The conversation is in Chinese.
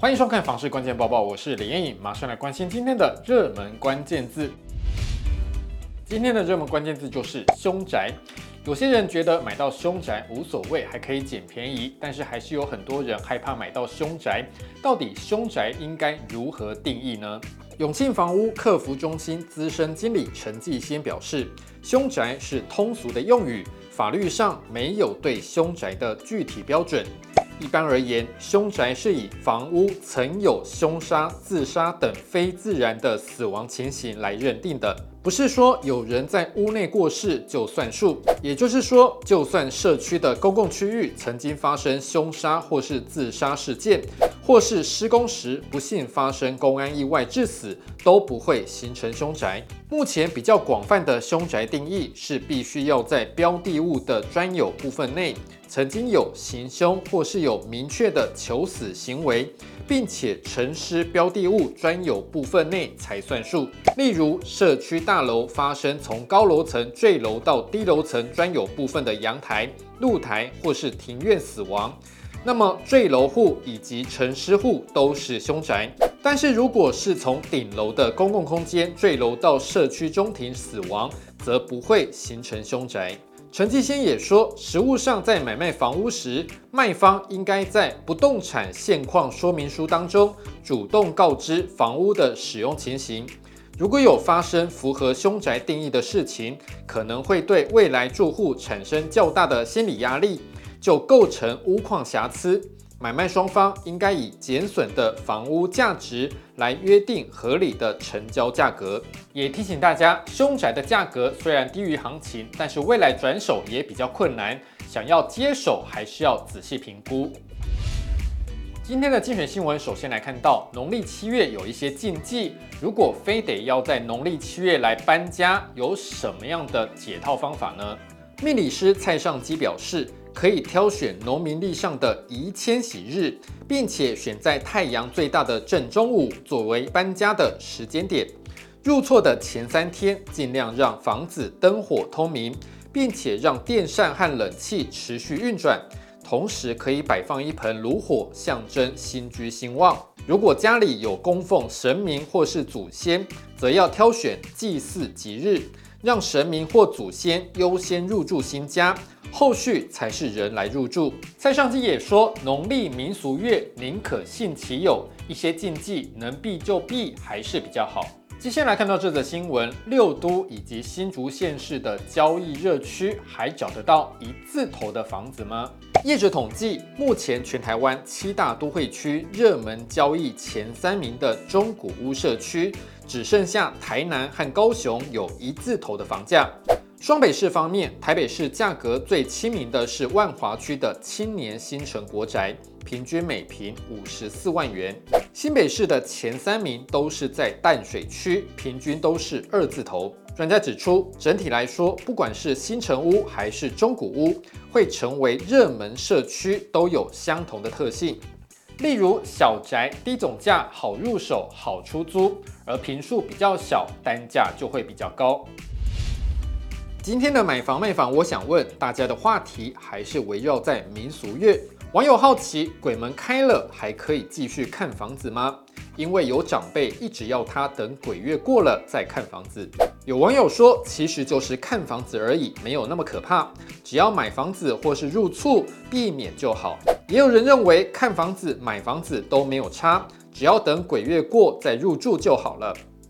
欢迎收看房市关键报报，我是李彦颖，马上来关心今天的热门关键字。今天的热门关键字就是凶宅。有些人觉得买到凶宅无所谓，还可以捡便宜，但是还是有很多人害怕买到凶宅。到底凶宅应该如何定义呢？永庆房屋客服中心资深经理陈继先表示，凶宅是通俗的用语，法律上没有对凶宅的具体标准。一般而言，凶宅是以房屋曾有凶杀、自杀等非自然的死亡情形来认定的。不是说有人在屋内过世就算数，也就是说，就算社区的公共区域曾经发生凶杀或是自杀事件，或是施工时不幸发生公安意外致死，都不会形成凶宅。目前比较广泛的凶宅定义是，必须要在标的物的专有部分内曾经有行凶或是有明确的求死行为。并且陈尸标的物专有部分内才算数。例如，社区大楼发生从高楼层坠楼到低楼层专有部分的阳台、露台或是庭院死亡，那么坠楼户以及陈尸户都是凶宅。但是如果是从顶楼的公共空间坠楼到社区中庭死亡，则不会形成凶宅。陈继先也说，实务上在买卖房屋时，卖方应该在不动产现况说明书当中主动告知房屋的使用情形。如果有发生符合凶宅定义的事情，可能会对未来住户产生较大的心理压力，就构成屋况瑕疵。买卖双方应该以减损的房屋价值来约定合理的成交价格。也提醒大家，凶宅的价格虽然低于行情，但是未来转手也比较困难，想要接手还是要仔细评估。今天的精选新闻，首先来看到农历七月有一些禁忌，如果非得要在农历七月来搬家，有什么样的解套方法呢？命理师蔡尚基表示。可以挑选农民历上的宜迁徙日，并且选在太阳最大的正中午作为搬家的时间点。入厝的前三天，尽量让房子灯火通明，并且让电扇和冷气持续运转。同时，可以摆放一盆炉火，象征新居兴旺。如果家里有供奉神明或是祖先，则要挑选祭祀吉日，让神明或祖先优先入住新家。后续才是人来入住。蔡尚基也说，农历民俗月宁可信其有，一些禁忌能避就避，还是比较好。接下来看到这则新闻，六都以及新竹县市的交易热区，还找得到一字头的房子吗？业者统计，目前全台湾七大都会区热门交易前三名的中古屋社区，只剩下台南和高雄有一字头的房价。双北市方面，台北市价格最亲民的是万华区的青年新城国宅，平均每坪五十四万元。新北市的前三名都是在淡水区，平均都是二字头。专家指出，整体来说，不管是新城屋还是中古屋，会成为热门社区，都有相同的特性。例如，小宅低总价，好入手，好出租；而坪数比较小，单价就会比较高。今天的买房卖房，我想问大家的话题还是围绕在民俗月。网友好奇，鬼门开了还可以继续看房子吗？因为有长辈一直要他等鬼月过了再看房子。有网友说，其实就是看房子而已，没有那么可怕，只要买房子或是入厝避免就好。也有人认为看房子、买房子都没有差，只要等鬼月过再入住就好了。